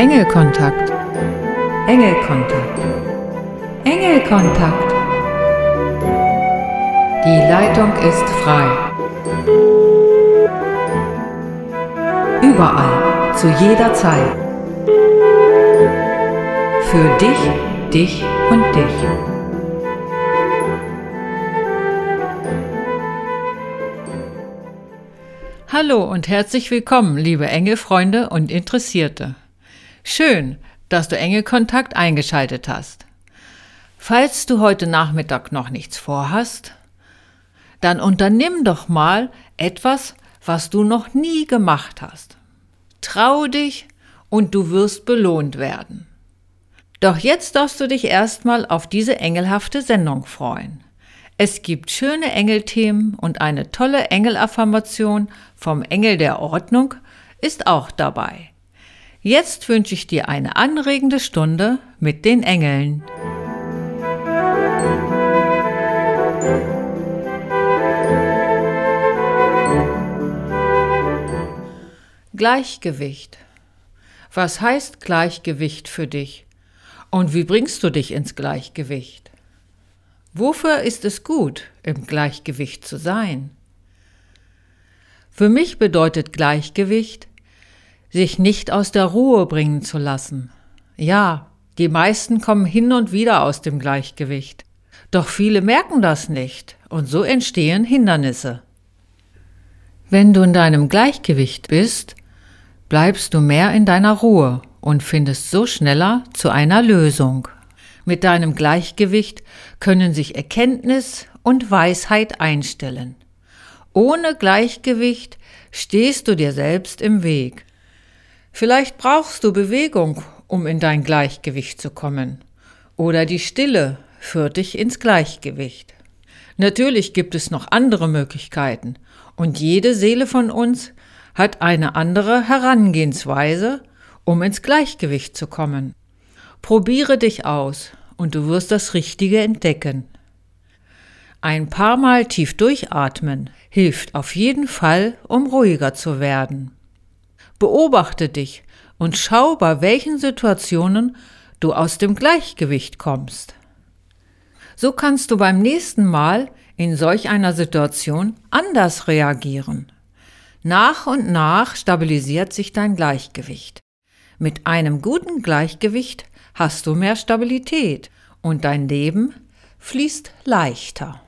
Engelkontakt. Engelkontakt. Engelkontakt. Die Leitung ist frei. Überall, zu jeder Zeit. Für dich, dich und dich. Hallo und herzlich willkommen, liebe Engelfreunde und Interessierte. Schön, dass du Engelkontakt eingeschaltet hast. Falls du heute Nachmittag noch nichts vorhast, dann unternimm doch mal etwas, was du noch nie gemacht hast. Trau dich und du wirst belohnt werden. Doch jetzt darfst du dich erstmal auf diese engelhafte Sendung freuen. Es gibt schöne Engelthemen und eine tolle Engelaffirmation vom Engel der Ordnung ist auch dabei. Jetzt wünsche ich dir eine anregende Stunde mit den Engeln. Gleichgewicht. Was heißt Gleichgewicht für dich? Und wie bringst du dich ins Gleichgewicht? Wofür ist es gut, im Gleichgewicht zu sein? Für mich bedeutet Gleichgewicht, sich nicht aus der Ruhe bringen zu lassen. Ja, die meisten kommen hin und wieder aus dem Gleichgewicht. Doch viele merken das nicht und so entstehen Hindernisse. Wenn du in deinem Gleichgewicht bist, bleibst du mehr in deiner Ruhe und findest so schneller zu einer Lösung. Mit deinem Gleichgewicht können sich Erkenntnis und Weisheit einstellen. Ohne Gleichgewicht stehst du dir selbst im Weg. Vielleicht brauchst du Bewegung, um in dein Gleichgewicht zu kommen. Oder die Stille führt dich ins Gleichgewicht. Natürlich gibt es noch andere Möglichkeiten und jede Seele von uns hat eine andere Herangehensweise, um ins Gleichgewicht zu kommen. Probiere dich aus und du wirst das Richtige entdecken. Ein paar Mal tief durchatmen hilft auf jeden Fall, um ruhiger zu werden. Beobachte dich und schau, bei welchen Situationen du aus dem Gleichgewicht kommst. So kannst du beim nächsten Mal in solch einer Situation anders reagieren. Nach und nach stabilisiert sich dein Gleichgewicht. Mit einem guten Gleichgewicht hast du mehr Stabilität und dein Leben fließt leichter.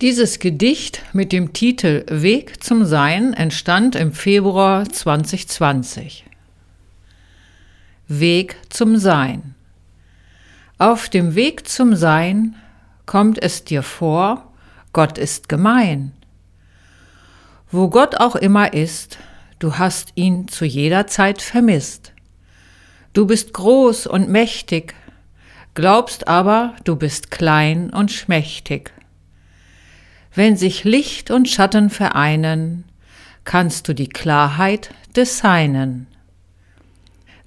Dieses Gedicht mit dem Titel Weg zum Sein entstand im Februar 2020. Weg zum Sein. Auf dem Weg zum Sein kommt es dir vor, Gott ist gemein. Wo Gott auch immer ist, du hast ihn zu jeder Zeit vermisst. Du bist groß und mächtig, glaubst aber, du bist klein und schmächtig. Wenn sich Licht und Schatten vereinen, kannst du die Klarheit des Seinen.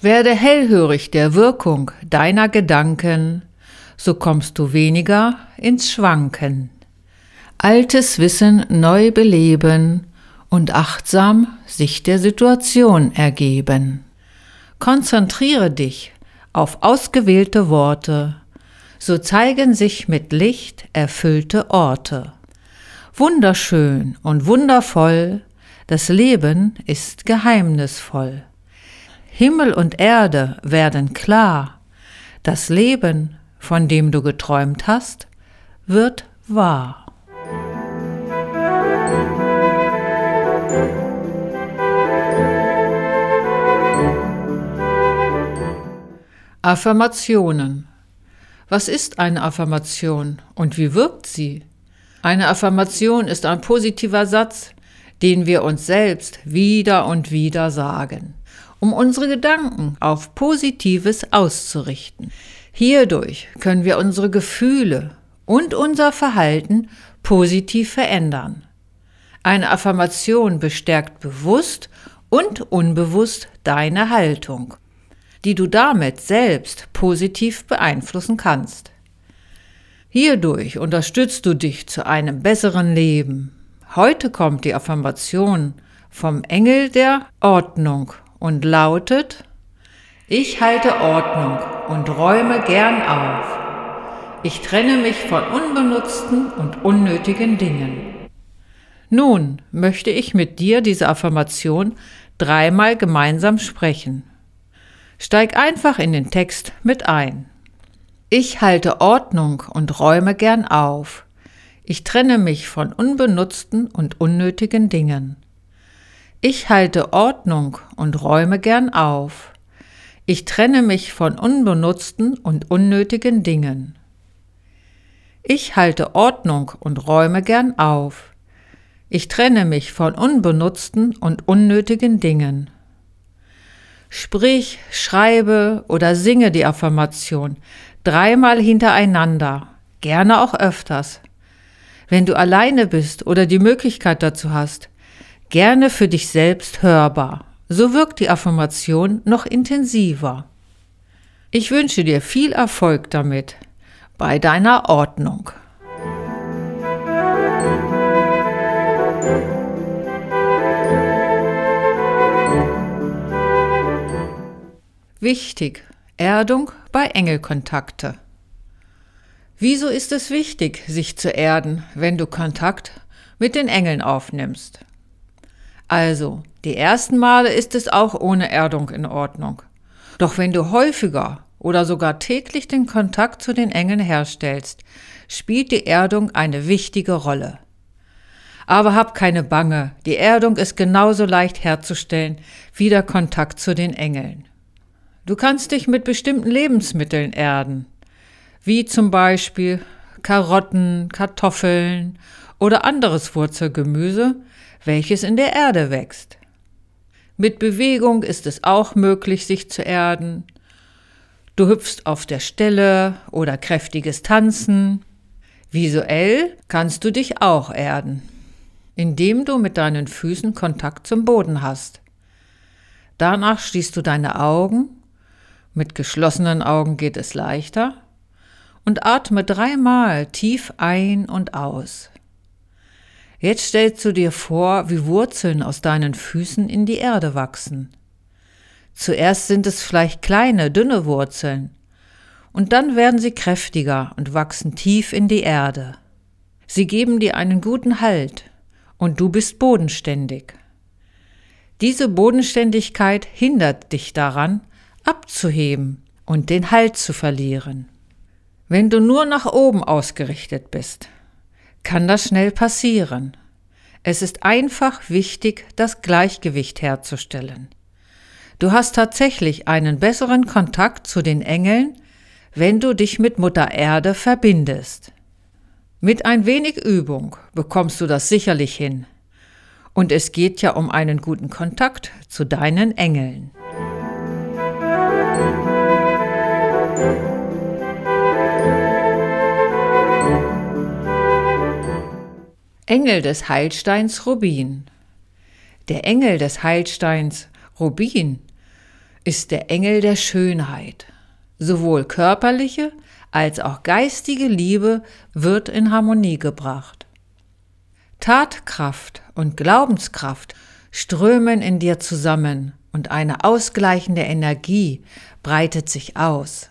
Werde hellhörig der Wirkung deiner Gedanken, so kommst du weniger ins Schwanken. Altes Wissen neu beleben und achtsam sich der Situation ergeben. Konzentriere dich auf ausgewählte Worte, so zeigen sich mit Licht erfüllte Orte. Wunderschön und wundervoll, das Leben ist geheimnisvoll. Himmel und Erde werden klar, das Leben, von dem du geträumt hast, wird wahr. Affirmationen. Was ist eine Affirmation und wie wirkt sie? Eine Affirmation ist ein positiver Satz, den wir uns selbst wieder und wieder sagen, um unsere Gedanken auf Positives auszurichten. Hierdurch können wir unsere Gefühle und unser Verhalten positiv verändern. Eine Affirmation bestärkt bewusst und unbewusst deine Haltung, die du damit selbst positiv beeinflussen kannst. Hierdurch unterstützt du dich zu einem besseren Leben. Heute kommt die Affirmation vom Engel der Ordnung und lautet, ich halte Ordnung und räume gern auf. Ich trenne mich von unbenutzten und unnötigen Dingen. Nun möchte ich mit dir diese Affirmation dreimal gemeinsam sprechen. Steig einfach in den Text mit ein. Ich halte Ordnung und räume gern auf. Ich trenne mich von unbenutzten und unnötigen Dingen. Ich halte Ordnung und räume gern auf. Ich trenne mich von unbenutzten und unnötigen Dingen. Ich halte Ordnung und räume gern auf. Ich trenne mich von unbenutzten und unnötigen Dingen. Sprich, schreibe oder singe die Affirmation dreimal hintereinander, gerne auch öfters. Wenn du alleine bist oder die Möglichkeit dazu hast, gerne für dich selbst hörbar. So wirkt die Affirmation noch intensiver. Ich wünsche dir viel Erfolg damit bei deiner Ordnung. Wichtig. Erdung bei Engelkontakte. Wieso ist es wichtig, sich zu erden, wenn du Kontakt mit den Engeln aufnimmst? Also, die ersten Male ist es auch ohne Erdung in Ordnung. Doch wenn du häufiger oder sogar täglich den Kontakt zu den Engeln herstellst, spielt die Erdung eine wichtige Rolle. Aber hab keine Bange, die Erdung ist genauso leicht herzustellen wie der Kontakt zu den Engeln. Du kannst dich mit bestimmten Lebensmitteln erden, wie zum Beispiel Karotten, Kartoffeln oder anderes Wurzelgemüse, welches in der Erde wächst. Mit Bewegung ist es auch möglich, sich zu erden. Du hüpfst auf der Stelle oder kräftiges Tanzen. Visuell kannst du dich auch erden, indem du mit deinen Füßen Kontakt zum Boden hast. Danach schließt du deine Augen mit geschlossenen Augen geht es leichter. Und atme dreimal tief ein und aus. Jetzt stellst du dir vor, wie Wurzeln aus deinen Füßen in die Erde wachsen. Zuerst sind es vielleicht kleine, dünne Wurzeln, und dann werden sie kräftiger und wachsen tief in die Erde. Sie geben dir einen guten Halt, und du bist bodenständig. Diese Bodenständigkeit hindert dich daran, abzuheben und den Halt zu verlieren. Wenn du nur nach oben ausgerichtet bist, kann das schnell passieren. Es ist einfach wichtig, das Gleichgewicht herzustellen. Du hast tatsächlich einen besseren Kontakt zu den Engeln, wenn du dich mit Mutter Erde verbindest. Mit ein wenig Übung bekommst du das sicherlich hin. Und es geht ja um einen guten Kontakt zu deinen Engeln. Engel des Heilsteins Rubin. Der Engel des Heilsteins Rubin ist der Engel der Schönheit. Sowohl körperliche als auch geistige Liebe wird in Harmonie gebracht. Tatkraft und Glaubenskraft strömen in dir zusammen und eine ausgleichende Energie breitet sich aus.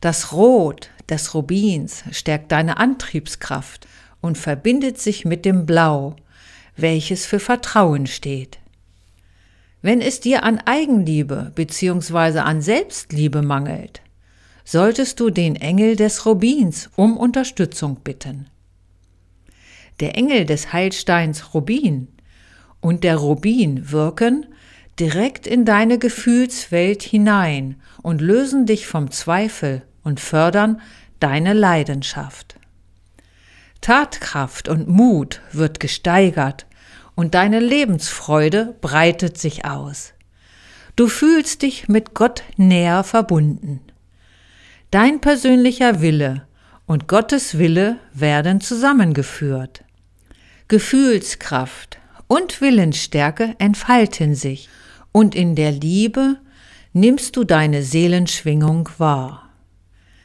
Das Rot des Rubins stärkt deine Antriebskraft und verbindet sich mit dem Blau, welches für Vertrauen steht. Wenn es dir an Eigenliebe bzw. an Selbstliebe mangelt, solltest du den Engel des Rubins um Unterstützung bitten. Der Engel des Heilsteins Rubin und der Rubin wirken direkt in deine Gefühlswelt hinein und lösen dich vom Zweifel und fördern deine Leidenschaft. Tatkraft und Mut wird gesteigert und deine Lebensfreude breitet sich aus. Du fühlst dich mit Gott näher verbunden. Dein persönlicher Wille und Gottes Wille werden zusammengeführt. Gefühlskraft und Willensstärke entfalten sich und in der Liebe nimmst du deine Seelenschwingung wahr.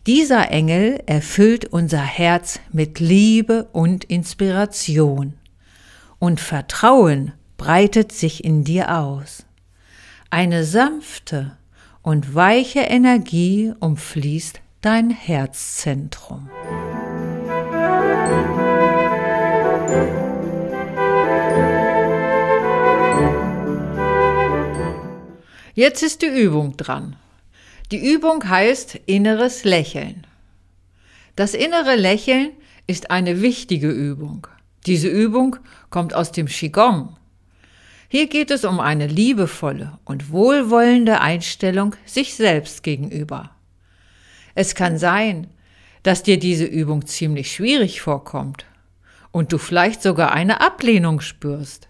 Dieser Engel erfüllt unser Herz mit Liebe und Inspiration. Und Vertrauen breitet sich in dir aus. Eine sanfte und weiche Energie umfließt dein Herzzentrum. Jetzt ist die Übung dran. Die Übung heißt inneres Lächeln. Das innere Lächeln ist eine wichtige Übung. Diese Übung kommt aus dem Qigong. Hier geht es um eine liebevolle und wohlwollende Einstellung sich selbst gegenüber. Es kann sein, dass dir diese Übung ziemlich schwierig vorkommt und du vielleicht sogar eine Ablehnung spürst.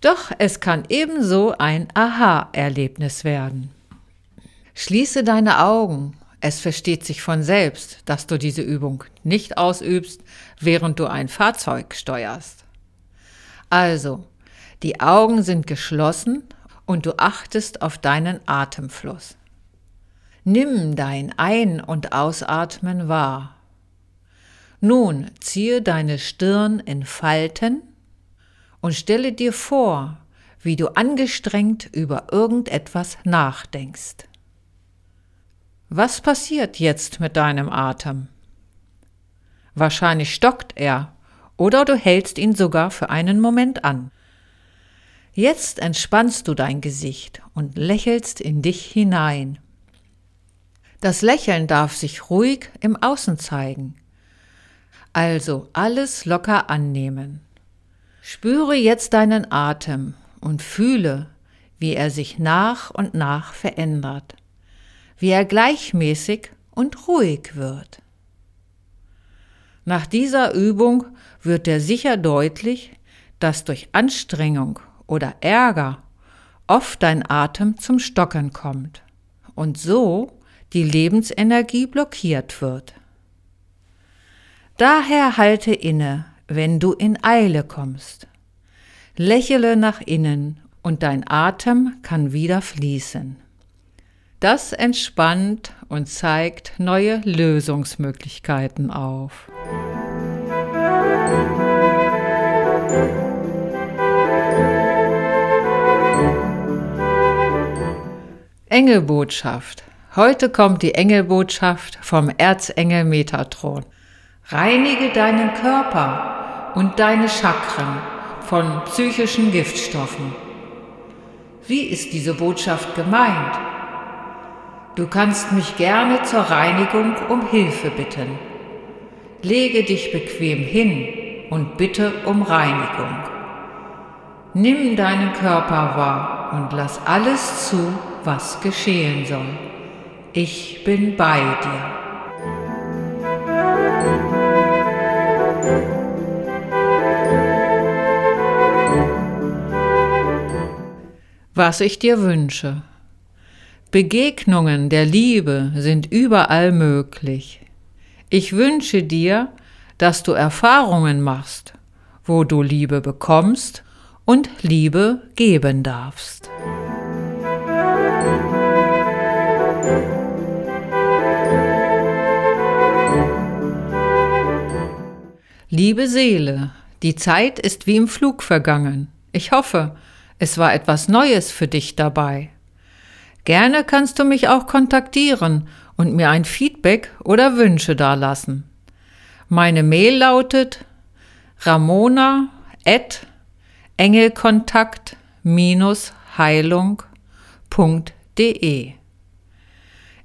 Doch es kann ebenso ein Aha-Erlebnis werden. Schließe deine Augen. Es versteht sich von selbst, dass du diese Übung nicht ausübst, während du ein Fahrzeug steuerst. Also, die Augen sind geschlossen und du achtest auf deinen Atemfluss. Nimm dein Ein- und Ausatmen wahr. Nun ziehe deine Stirn in Falten und stelle dir vor, wie du angestrengt über irgendetwas nachdenkst. Was passiert jetzt mit deinem Atem? Wahrscheinlich stockt er oder du hältst ihn sogar für einen Moment an. Jetzt entspannst du dein Gesicht und lächelst in dich hinein. Das Lächeln darf sich ruhig im Außen zeigen. Also alles locker annehmen. Spüre jetzt deinen Atem und fühle, wie er sich nach und nach verändert wie er gleichmäßig und ruhig wird. Nach dieser Übung wird dir sicher deutlich, dass durch Anstrengung oder Ärger oft dein Atem zum Stocken kommt und so die Lebensenergie blockiert wird. Daher halte inne, wenn du in Eile kommst. Lächele nach innen und dein Atem kann wieder fließen. Das entspannt und zeigt neue Lösungsmöglichkeiten auf. Engelbotschaft. Heute kommt die Engelbotschaft vom Erzengel Metatron. Reinige deinen Körper und deine Chakren von psychischen Giftstoffen. Wie ist diese Botschaft gemeint? Du kannst mich gerne zur Reinigung um Hilfe bitten. Lege dich bequem hin und bitte um Reinigung. Nimm deinen Körper wahr und lass alles zu, was geschehen soll. Ich bin bei dir. Was ich dir wünsche. Begegnungen der Liebe sind überall möglich. Ich wünsche dir, dass du Erfahrungen machst, wo du Liebe bekommst und Liebe geben darfst. Liebe Seele, die Zeit ist wie im Flug vergangen. Ich hoffe, es war etwas Neues für dich dabei. Gerne kannst du mich auch kontaktieren und mir ein Feedback oder Wünsche dalassen. Meine Mail lautet ramona at engelkontakt-heilung.de.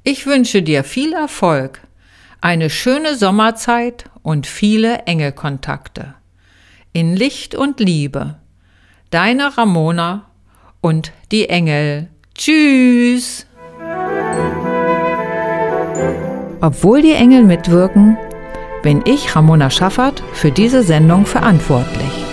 Ich wünsche dir viel Erfolg, eine schöne Sommerzeit und viele Engelkontakte. In Licht und Liebe. Deine Ramona und die Engel. Tschüss! Obwohl die Engel mitwirken, bin ich, Ramona Schaffert, für diese Sendung verantwortlich.